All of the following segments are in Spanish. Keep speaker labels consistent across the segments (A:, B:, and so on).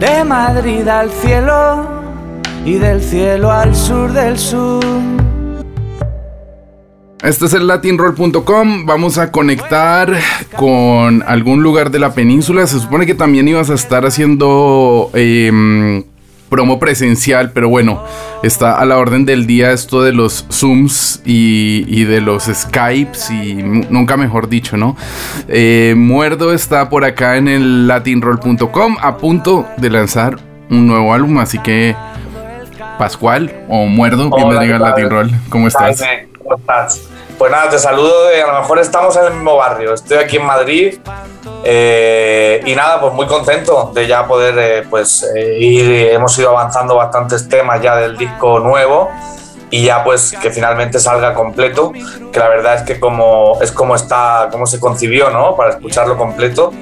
A: De Madrid al cielo y del cielo al sur del sur.
B: Este es el latinroll.com. Vamos a conectar con algún lugar de la península. Se supone que también ibas a estar haciendo em, promo presencial, pero bueno, está a la orden del día esto de los Zooms y, y de los Skypes y nunca mejor dicho, ¿no? Eh, Muerdo está por acá en el latinroll.com a punto de lanzar un nuevo álbum, así que Pascual o Muerdo, bienvenido
C: ¿qué
B: al
C: tal?
B: Latin Roll. ¿Cómo estás?
C: ¿Cómo estás? Pues nada, te saludo a lo mejor estamos en el mismo barrio, estoy aquí en Madrid eh, y nada, pues muy contento de ya poder eh, pues eh, ir, hemos ido avanzando bastantes temas ya del disco nuevo y ya pues que finalmente salga completo, que la verdad es que como es como está, como se concibió, ¿no? Para escucharlo completo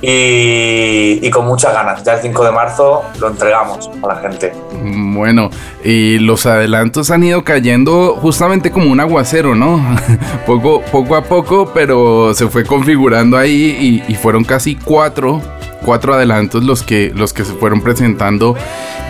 C: y, con muchas ganas, ya el 5 de marzo lo entregamos a la gente.
B: Bueno, y los adelantos han ido cayendo justamente como un aguacero, ¿no? poco, poco a poco, pero se fue configurando ahí y, y fueron casi cuatro, cuatro adelantos los que, los que se fueron presentando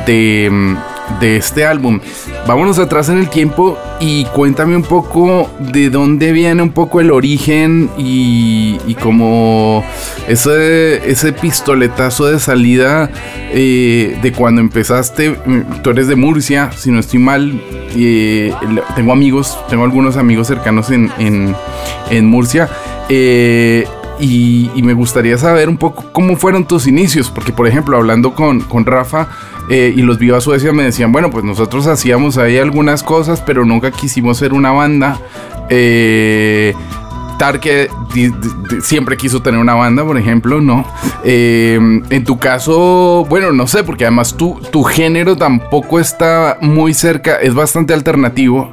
B: de, de este álbum. Vámonos atrás en el tiempo y cuéntame un poco de dónde viene un poco el origen y, y como ese, ese pistoletazo de salida eh, de cuando empezaste. mm, Tú eres de Murcia, si no estoy mal. eh, tengo amigos, tengo algunos amigos cercanos en, en, en Murcia. eh, y, me gustaría saber un poco cómo fueron tus inicios, porque por ejemplo, hablando con, con Rafa eh, y los Viva Suecia me decían, bueno, pues nosotros hacíamos ahí algunas cosas, pero nunca quisimos ser una banda. Eh, Tarque siempre quiso tener una banda, por ejemplo, ¿no? Eh, en tu caso, bueno, no sé, porque además tu, tu género tampoco está muy cerca, es bastante alternativo,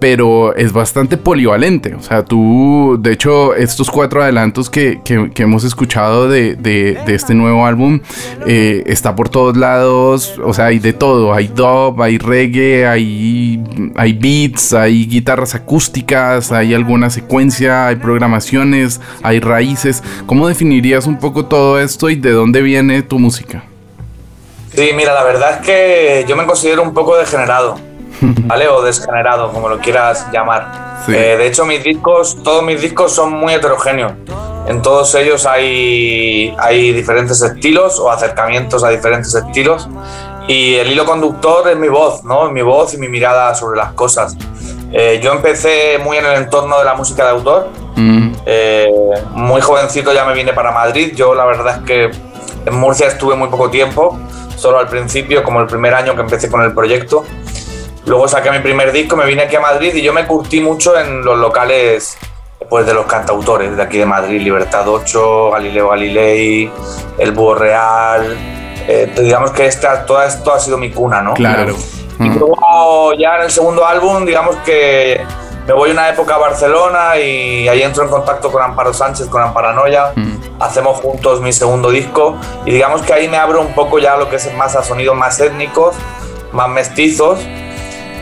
B: pero es bastante polivalente. O sea, tú, de hecho, estos cuatro adelantos que, que- hemos escuchado de, de- de este nuevo álbum, eh, está por todos lados, o sea, hay de todo, hay dub, hay reggae, hay, hay beats, hay guitarras acústicas, hay alguna secuencia, hay programaciones, hay raíces. ¿Cómo definirías un poco todo esto y de dónde viene tu música?
C: Sí, mira, la verdad es que yo me considero un poco degenerado, ¿vale? O desgenerado, como lo quieras llamar.
B: Sí.
C: Eh, de hecho, mis discos, todos mis discos son muy heterogéneos. En todos ellos hay, hay diferentes estilos o acercamientos a diferentes estilos. Y el hilo conductor es mi voz, ¿no? Mi voz y mi mirada sobre las cosas. Eh, yo empecé muy en el entorno de la música de autor.
B: Mm,
C: Eh, muy jovencito ya me vine para Madrid. Yo la verdad es que en Murcia estuve muy poco tiempo, solo al principio, como el primer año que empecé con el proyecto. Luego saqué mi primer disco, me vine aquí a Madrid y yo me curtí mucho en los locales pues, de los cantautores de aquí de Madrid, Libertad 8, Galileo Galilei, El Búho Real. Eh, digamos que esta, todo esto ha sido mi cuna, ¿no?
B: claro.
C: Y
B: Mm,
C: luego ya en el segundo álbum, digamos que me voy una época a Barcelona y ahí entro en contacto con Amparo Sánchez, con Amparanoia.
B: mm.
C: Hacemos juntos mi segundo disco y digamos que ahí me abro un poco ya lo que es más a sonidos más étnicos, más mestizos.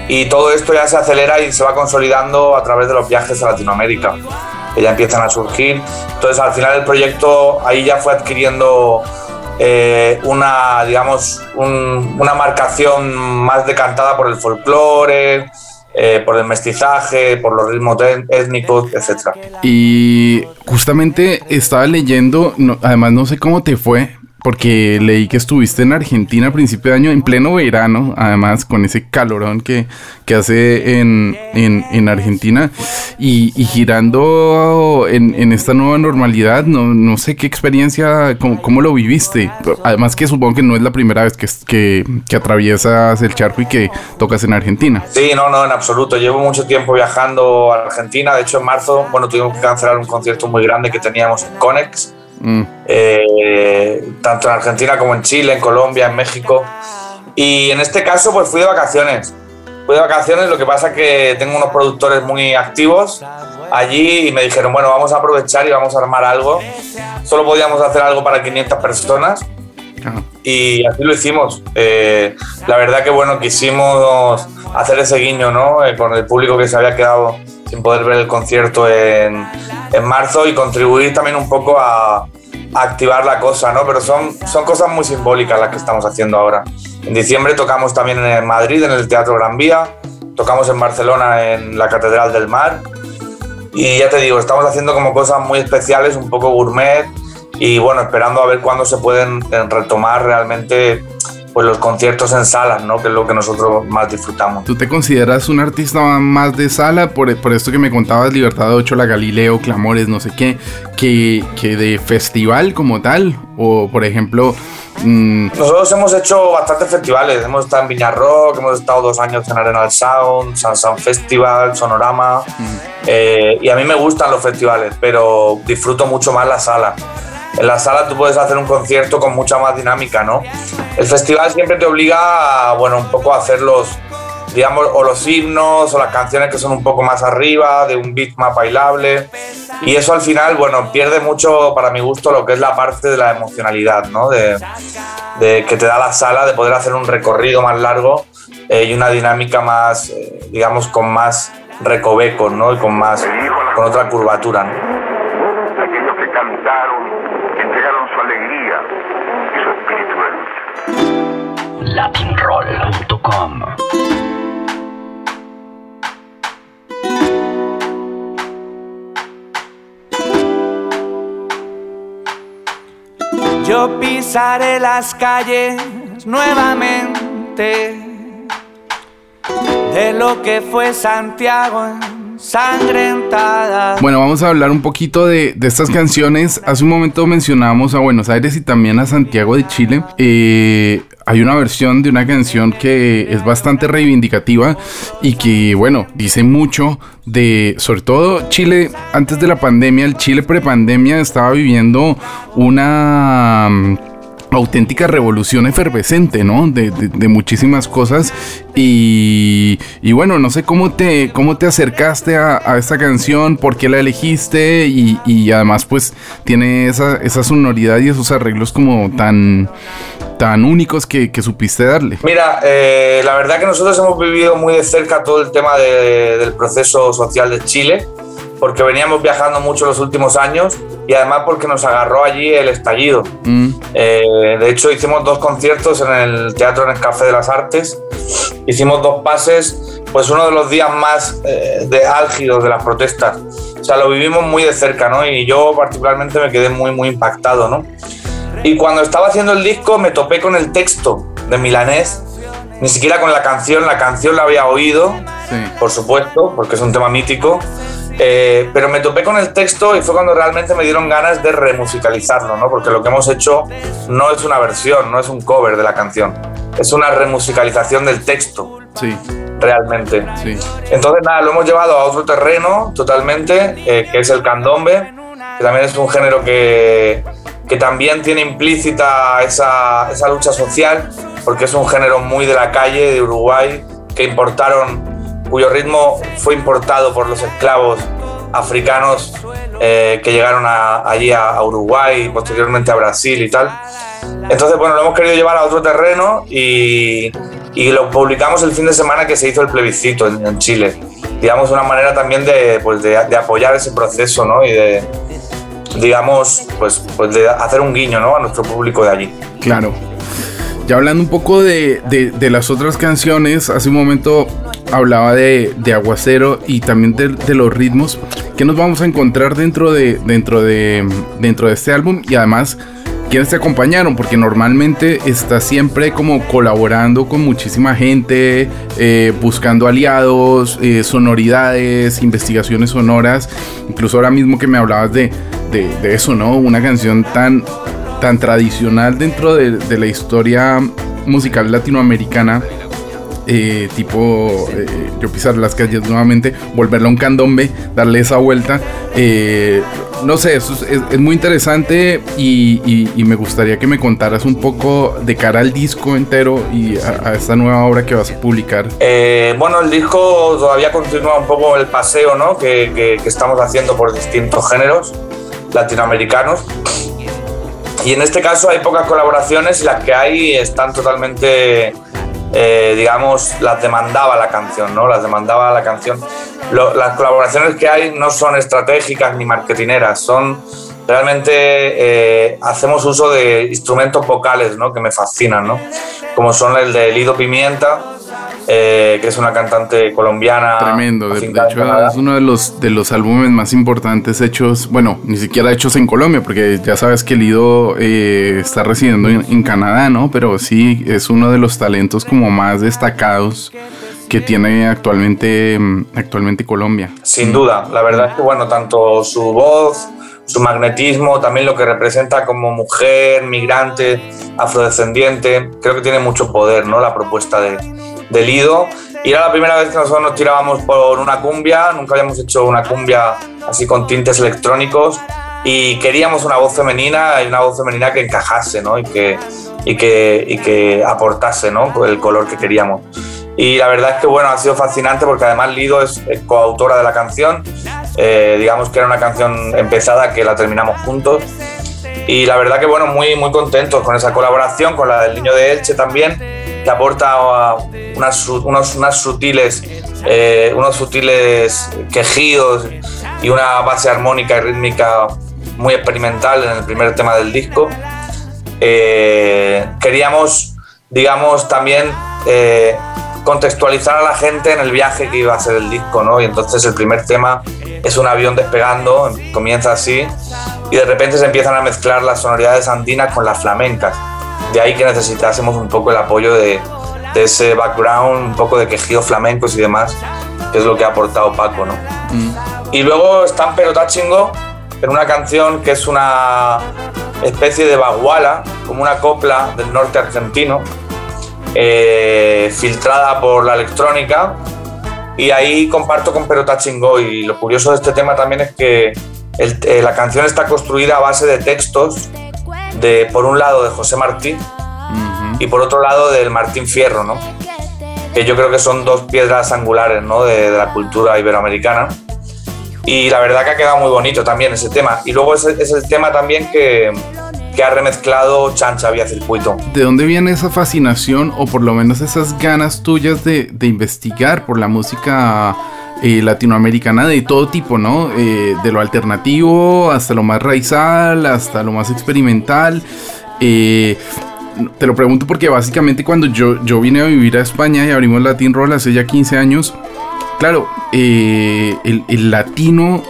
C: Y todo esto ya se acelera y se va consolidando a través de los viajes a Latinoamérica, que ya empiezan a surgir. Entonces al final el proyecto ahí ya fue adquiriendo eh, una, digamos, un- una marcación más decantada por el folclore, eh, por el mestizaje, por los ritmos étnicos, etc.
B: Y justamente estaba leyendo, además no sé cómo te fue, porque leí que estuviste en Argentina a principio de año, en pleno verano, además con ese calorón que, que hace en, en, en Argentina, y, girando en, en esta nueva normalidad, no, no sé qué experiencia, cómo, cómo lo viviste. Además que supongo que no es la primera vez que, que, que atraviesas el charco y que tocas en Argentina.
C: Sí, no, no, en absoluto. Llevo mucho tiempo viajando a Argentina. De hecho, en marzo, bueno, tuvimos que cancelar un concierto muy grande que teníamos en Conex.
B: Mm,
C: Eh, tanto en Argentina como en Chile, en Colombia, en México. Y en este caso, pues fui de vacaciones. Fui de vacaciones, lo que pasa que tengo unos productores muy activos allí y me dijeron, bueno, vamos a aprovechar y vamos a armar algo. Solo podíamos hacer algo para 500 personas y así lo hicimos. Eh, la verdad que bueno, quisimos hacer ese guiño, ¿no? Eh, con el público que se había quedado sin poder ver el concierto en, en marzo y contribuir también un poco a, activar la cosa, ¿no? Pero son, son cosas muy simbólicas las que estamos haciendo ahora. En diciembre tocamos también en Madrid, en el Teatro Gran Vía, tocamos en Barcelona, en la Catedral del Mar. Y ya te digo, estamos haciendo como cosas muy especiales, un poco gourmet, y bueno, esperando a ver cuándo se pueden eh, retomar realmente pues los conciertos en salas, ¿no? Que es lo que nosotros más disfrutamos.
B: ¿Tú te consideras un artista más de sala? Por, por esto que me contabas, Libertad de 8, La Galileo, Clamores, no sé qué, que, que de festival como tal. O, por ejemplo...
C: Mmm... Nosotros hemos hecho bastantes festivales. Hemos estado en Viña Rock, hemos estado dos años en Arenal Sound, San San Festival, Sonorama. Mm. Eh, y a mí me gustan los festivales, pero disfruto mucho más la sala en la sala tú puedes hacer un concierto con mucha más dinámica, ¿no? El festival siempre te obliga a, bueno, un poco a hacer los, digamos, o los himnos o las canciones que son un poco más arriba, de un beat más bailable. Y eso al final, bueno, pierde mucho, para mi gusto, lo que es la parte de la emocionalidad, ¿no? De, que te da la sala, de poder hacer un recorrido más largo eh, y una dinámica más, eh, digamos, con más recovecos, ¿no? Y con más, con otra curvatura, ¿no?
D: Latinroll.com
A: Yo pisaré las calles nuevamente de lo que fue Santiago ensangrentada.
B: Bueno, vamos a hablar un poquito de, de, estas canciones. Hace un momento mencionábamos a Buenos Aires y también a Santiago de Chile. Eh, hay una versión de una canción que es bastante reivindicativa y que, bueno, dice mucho de, sobre todo Chile, antes de la pandemia, el Chile prepandemia estaba viviendo una auténtica revolución efervescente, ¿no? De, muchísimas cosas. Y, y, bueno, no sé cómo te, cómo te acercaste a, a esta canción, por qué la elegiste y, y además pues tiene esa, esa, sonoridad y esos arreglos como tan, tan únicos que, que supiste darle.
C: Mira, eh, la verdad que nosotros hemos vivido muy de cerca todo el tema de, del proceso social de Chile porque veníamos viajando mucho los últimos años y además porque nos agarró allí el estallido. Mm. Eh, de hecho, hicimos dos conciertos en el Teatro en el Café de las Artes. Hicimos dos pases, pues uno de los días más eh, de álgidos de las protestas. O sea, lo vivimos muy de cerca, ¿no? Y yo particularmente me quedé muy, muy impactado, ¿no? Y cuando estaba haciendo el disco me topé con el texto de Milanés, ni siquiera con la canción, la canción la había oído, sí. por supuesto, porque es un tema mítico, eh, pero me topé con el texto y fue cuando realmente me dieron ganas de remusicalizarlo, ¿no? Porque lo que hemos hecho no es una versión, no es un cover de la canción, es una remusicalización del texto.
B: Sí.
C: Realmente.
B: Sí.
C: Entonces, nada, lo hemos llevado a otro terreno totalmente, eh, que es el candombe, que también es un género que, que también tiene implícita esa, esa lucha social, porque es un género muy de la calle de Uruguay, que importaron cuyo ritmo fue importado por los esclavos africanos eh, que llegaron a, allí a, a, Uruguay y posteriormente a Brasil y tal. Entonces, bueno, lo hemos querido llevar a otro terreno y, y lo publicamos el fin de semana que se hizo el plebiscito en, en Chile. Digamos, una manera también de, pues de, de, apoyar ese proceso ¿no? y de, digamos, pues, pues de hacer un guiño ¿no? a nuestro público de allí.
B: Claro. Ya hablando un poco de, de, las otras canciones, hace un momento hablaba de, de Aguacero y también de, los ritmos que nos vamos a encontrar dentro de, dentro de, dentro de este álbum y además quienes te acompañaron, porque normalmente está siempre como colaborando con muchísima gente, eh, buscando aliados, eh, sonoridades, investigaciones sonoras, incluso ahora mismo que me hablabas de, de, eso, ¿no? Una canción tan tan tradicional dentro de, la historia musical latinoamericana eh, tipo eh, yo pisar las calles nuevamente, volverlo a un candombe, darle esa vuelta. Eh, no sé, eso es, muy interesante y, me gustaría que me contaras un poco de cara al disco entero y a, esta nueva obra que vas a publicar.
C: bueno, el disco todavía continúa un poco el paseo ¿no? que, que estamos haciendo por distintos géneros latinoamericanos. Y en este caso hay pocas colaboraciones y las que hay están totalmente eh, digamos, las demandaba la canción, ¿no? Las demandaba la canción. las colaboraciones que hay no son estratégicas ni marketineras, son realmente eh, hacemos uso de instrumentos vocales, ¿no? Que me fascinan, ¿no? Como son el de Lido Pimienta, eh, que es una cantante colombiana.
B: Tremendo, de, hecho es uno de los, de los álbumes más importantes hechos, bueno, ni siquiera hechos en Colombia, porque ya sabes que Lido eh, está residiendo en, Canadá, ¿no? Pero sí, es uno de los talentos como más destacados que tiene actualmente, mm, actualmente Colombia.
C: Sin duda, la verdad es que bueno, tanto su voz, su magnetismo, también lo que representa como mujer, migrante, afrodescendiente, creo que tiene mucho poder, ¿no? La propuesta de, de Lido. Y era la primera vez que nosotros nos tirábamos por una cumbia, nunca habíamos hecho una cumbia así con tintes electrónicos y queríamos una voz femenina y una voz femenina que encajase ¿no? y, que, y, que, y que aportase ¿no? el color que queríamos. Y la verdad es que bueno, ha sido fascinante porque además Lido es coautora de la canción, eh, digamos que era una canción empezada que la terminamos juntos. Y la verdad que bueno, muy, muy contentos con esa colaboración, con la del niño de Elche también que aporta unas, unos, sutiles, eh, unos sutiles quejidos y una base armónica y rítmica muy experimental en el primer tema del disco. Eh, queríamos, digamos, también eh, contextualizar a la gente en el viaje que iba a ser el disco, ¿no? Y entonces el primer tema es un avión despegando, comienza así, y de repente se empiezan a mezclar las sonoridades andinas con las flamencas de ahí que necesitásemos un poco el apoyo de, ese background, un poco de quejidos flamencos y demás, que es lo que ha aportado Paco, ¿no? Mm. Y luego está Pero Tachingo, en una canción que es una especie de baguala, como una copla del norte argentino, eh, filtrada por la electrónica. Y ahí comparto con Pero Tachingo. Y lo curioso de este tema también es que eh, la canción está construida a base de textos de, por un lado, de José Martín y por otro lado del Martín Fierro, ¿no? que yo creo que son dos piedras angulares ¿no? de, la cultura iberoamericana. Y la verdad que ha quedado muy bonito también ese tema. Y luego es, es el tema también que, que ha remezclado Chancha Vía Circuito.
B: ¿De dónde viene esa fascinación o por lo menos esas ganas tuyas de, investigar por la música eh, latinoamericana de todo tipo, ¿no? Eh, de lo alternativo hasta lo más raizal, hasta lo más experimental. Eh, te lo pregunto porque básicamente cuando yo, yo vine a vivir a España y abrimos Latin Roll hace ya 15 años, claro, el, el, latino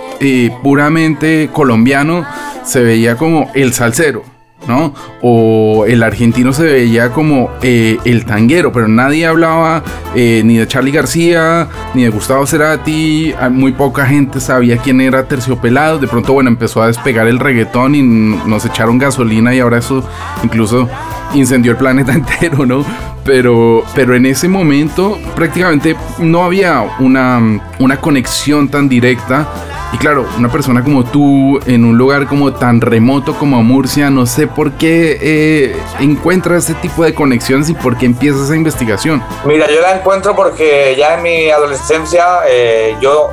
B: puramente colombiano se veía como el salsero. ¿No? O el argentino se veía como eh, el tanguero, pero nadie hablaba eh, ni de Charlie García, ni de Gustavo Cerati, ah, muy poca gente sabía quién era Terciopelado, de pronto, bueno, empezó a despegar el reggaetón y nos echaron gasolina y ahora eso incluso incendió el planeta entero, ¿no? Pero, pero en ese momento prácticamente no había una, una conexión tan directa y claro, una persona como tú en un lugar como tan remoto como Murcia, no sé por qué eh, encuentras ese tipo de conexiones y por qué empiezas esa investigación.
C: Mira, yo la encuentro porque ya en mi adolescencia eh, yo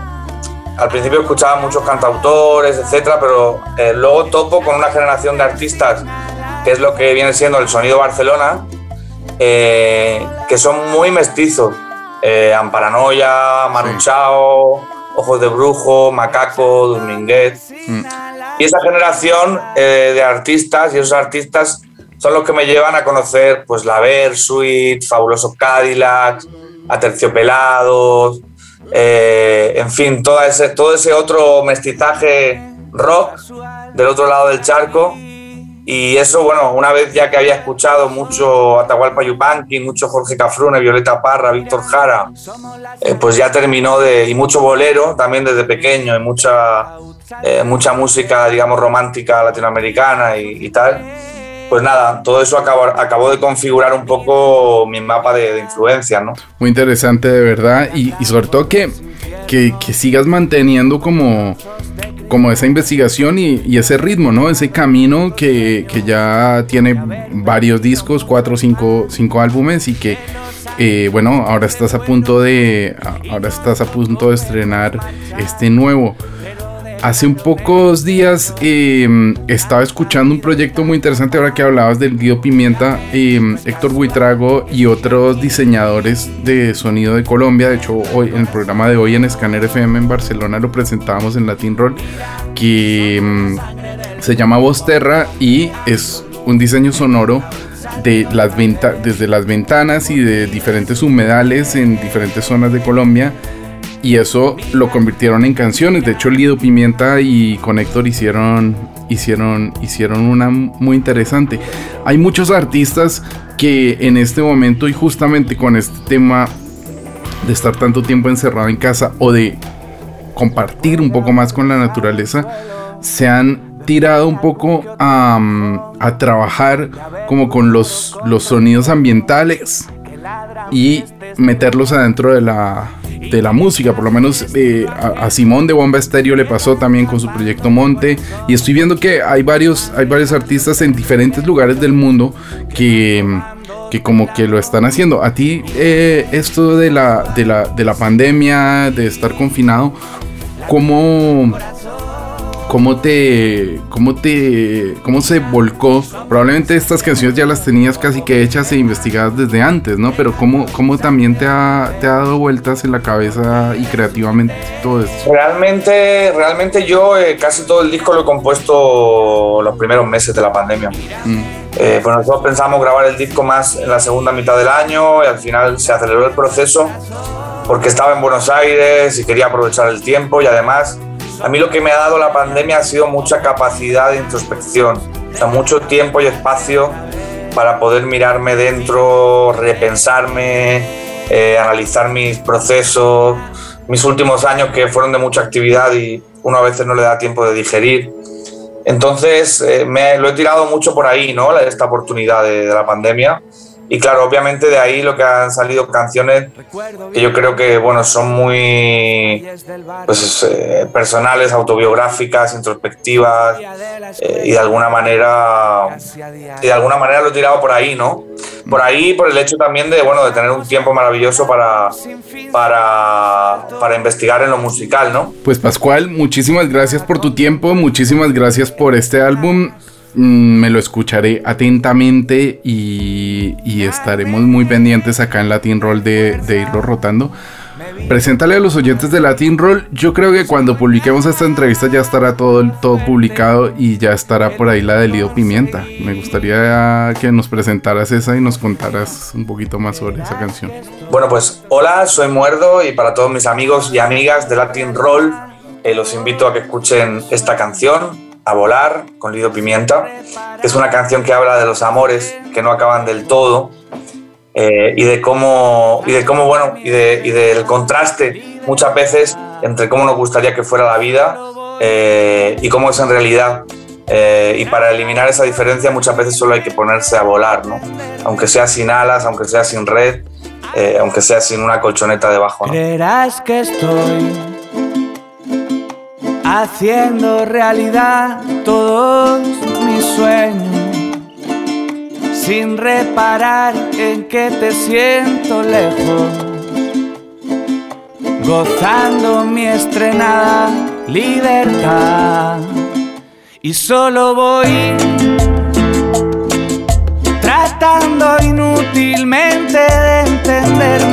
C: al principio escuchaba muchos cantautores, etcétera, pero eh, luego topo con una generación de artistas que es lo que viene siendo el sonido Barcelona, que son muy mestizos. Amparanoia, Manu Chao Ojos de Brujo, Macaco, Dominguez. Mm. Y esa generación eh, de artistas y esos artistas son los que me llevan a conocer pues la Versuit, Fabulosos Cadillacs, Aterciopelados, eh, en fin, todo ese, todo ese otro mestizaje rock del otro lado del charco y eso, bueno, una vez ya que había escuchado mucho Atahualpa Yupanqui, mucho Jorge Cafrune, Violeta Parra, Víctor Jara, eh, pues ya terminó de. y mucho bolero también desde pequeño, y mucha, eh, mucha música, digamos, romántica latinoamericana y, tal. pues nada, todo eso acabó, acabó de configurar un poco mi mapa de, de ¿no?
B: Muy interesante de verdad y, y sobre todo que, que, que, sigas manteniendo como, como esa investigación y, y ese ritmo, ¿no? Ese camino que, que, ya tiene varios discos, cuatro o cinco, cinco álbumes y que... Eh, bueno, ahora estás a punto de ahora estás a punto de estrenar este nuevo. Hace un pocos días eh, estaba escuchando un proyecto muy interesante ahora que hablabas del Guido Pimienta, eh, Héctor Buitrago y otros diseñadores de sonido de Colombia. De hecho, hoy en el programa de hoy en Scanner FM en Barcelona lo presentábamos en Latin Roll, que eh, se llama Voz Terra y es un diseño sonoro de las desde las ventanas y de diferentes humedales en diferentes zonas de Colombia y eso lo convirtieron en canciones. De hecho, Lido Pimienta y Connector hicieron, hicieron, hicieron una muy interesante. Hay muchos artistas que en este momento y justamente con este tema de estar tanto tiempo encerrado en casa o de compartir un poco más con la naturaleza, se han tirado un poco a, trabajar como con los, los sonidos ambientales y meterlos adentro de la, de la música. Por lo menos eh, a, Simón de Bomba Estéreo le pasó también con su proyecto Monte. Y estoy viendo que hay varios, hay varios artistas en diferentes lugares del mundo que, que como que lo están haciendo. A ti eh, esto de la, de, la, de la pandemia, de estar confinado, ¿cómo, cómo te, cómo te, cómo se volcó. Probablemente estas canciones ya las tenías casi que hechas e investigadas desde antes, ¿no? Pero cómo, cómo también te ha, te ha dado vueltas en la cabeza y creativamente todo esto.
C: Realmente, realmente yo eh, casi todo el disco lo he compuesto los primeros meses de la pandemia. Mm. Eh, pues nosotros pensamos grabar el disco más en la segunda mitad del año y al final se aceleró el proceso porque estaba en Buenos Aires y quería aprovechar el tiempo y además a mí lo que me ha dado la pandemia ha sido mucha capacidad de introspección, o sea, mucho tiempo y espacio para poder mirarme dentro, repensarme, eh, analizar mis procesos, mis últimos años que fueron de mucha actividad y uno a veces no le da tiempo de digerir. Entonces, eh, me, lo he tirado mucho por ahí, ¿no? Esta oportunidad de, de la pandemia. Y claro, obviamente de ahí lo que han salido canciones que yo creo que bueno, son muy pues, eh, personales, autobiográficas, introspectivas eh, y de alguna manera y de alguna manera lo he tirado por ahí, ¿no? Por ahí, por el hecho también de bueno, de tener un tiempo maravilloso para, para, para investigar en lo musical, ¿no?
B: Pues Pascual, muchísimas gracias por tu tiempo, muchísimas gracias por este álbum me lo escucharé atentamente y, y, estaremos muy pendientes acá en Latin Roll de, de, irlo rotando. Preséntale a los oyentes de Latin Roll. Yo creo que cuando publiquemos esta entrevista ya estará todo, todo publicado y ya estará por ahí la de Lido Pimienta. Me gustaría que nos presentaras esa y nos contaras un poquito más sobre esa canción.
C: Bueno, pues hola, soy Muerdo y para todos mis amigos y amigas de Latin Roll, eh, los invito a que escuchen esta canción a volar con Lido Pimienta, es una canción que habla de los amores que no acaban del todo eh, y de cómo, y de cómo bueno, y, de, y, del contraste muchas veces entre cómo nos gustaría que fuera la vida eh, y cómo es en realidad. Eh, y para eliminar esa diferencia muchas veces solo hay que ponerse a volar, ¿no? aunque sea sin alas, aunque sea sin red, eh, aunque sea sin una colchoneta debajo. ¿no?
A: Creerás que estoy haciendo realidad todos mis sueños, sin reparar en que te siento lejos, gozando mi estrenada libertad. Y solo voy tratando inútilmente de entenderme,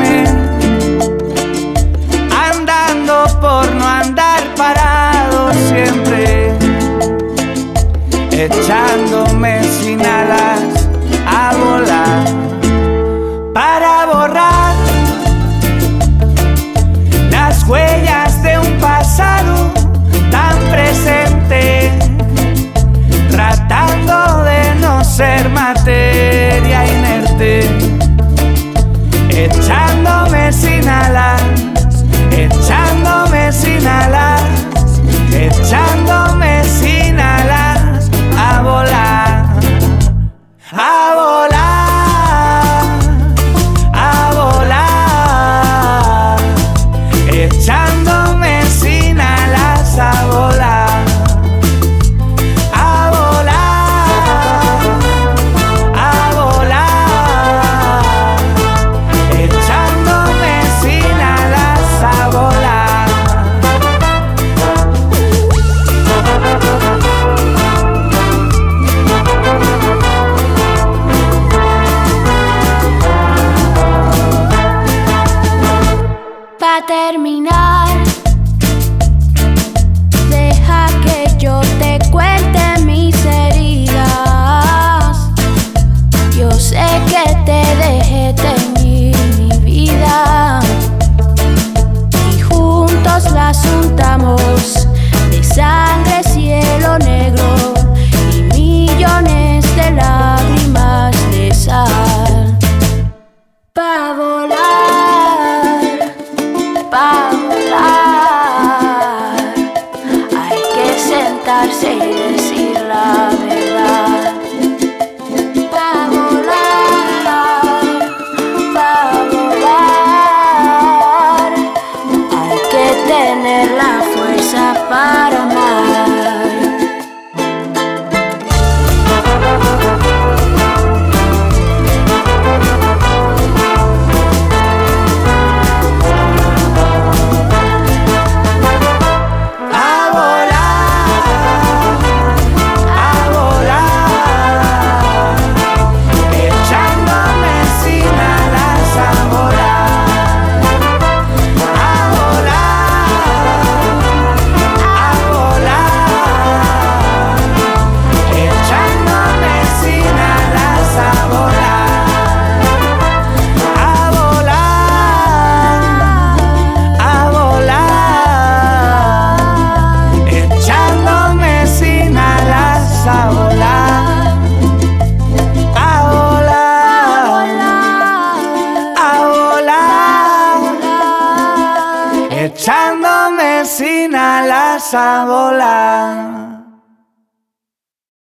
A: echándome sin alas a volar para